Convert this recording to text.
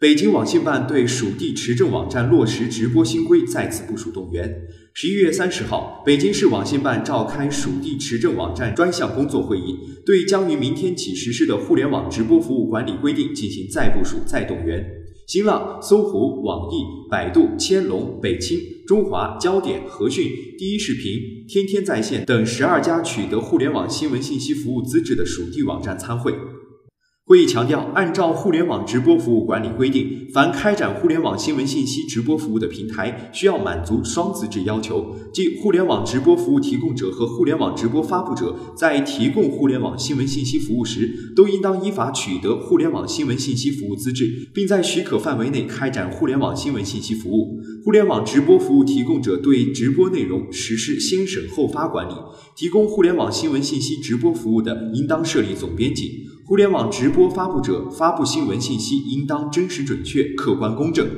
北京网信办对属地持证网站落实直播新规再次部署动员。十一月三十号，北京市网信办召开属地持证网站专项工作会议，对将于明天起实施的互联网直播服务管理规定进行再部署、再动员。新浪、搜狐、网易、百度、千龙、北青、中华、焦点、和讯、第一视频、天天在线等十二家取得互联网新闻信息服务资质的属地网站参会。会议强调，按照互联网直播服务管理规定，凡开展互联网新闻信息直播服务的平台，需要满足双资质要求，即互联网直播服务提供者和互联网直播发布者在提供互联网新闻信息服务时，都应当依法取得互联网新闻信息服务资质，并在许可范围内开展互联网新闻信息服务。互联网直播服务提供者对直播内容实施先审后发管理，提供互联网新闻信息直播服务的，应当设立总编辑。互联网直播发布者发布新闻信息应当真实准确、客观公正。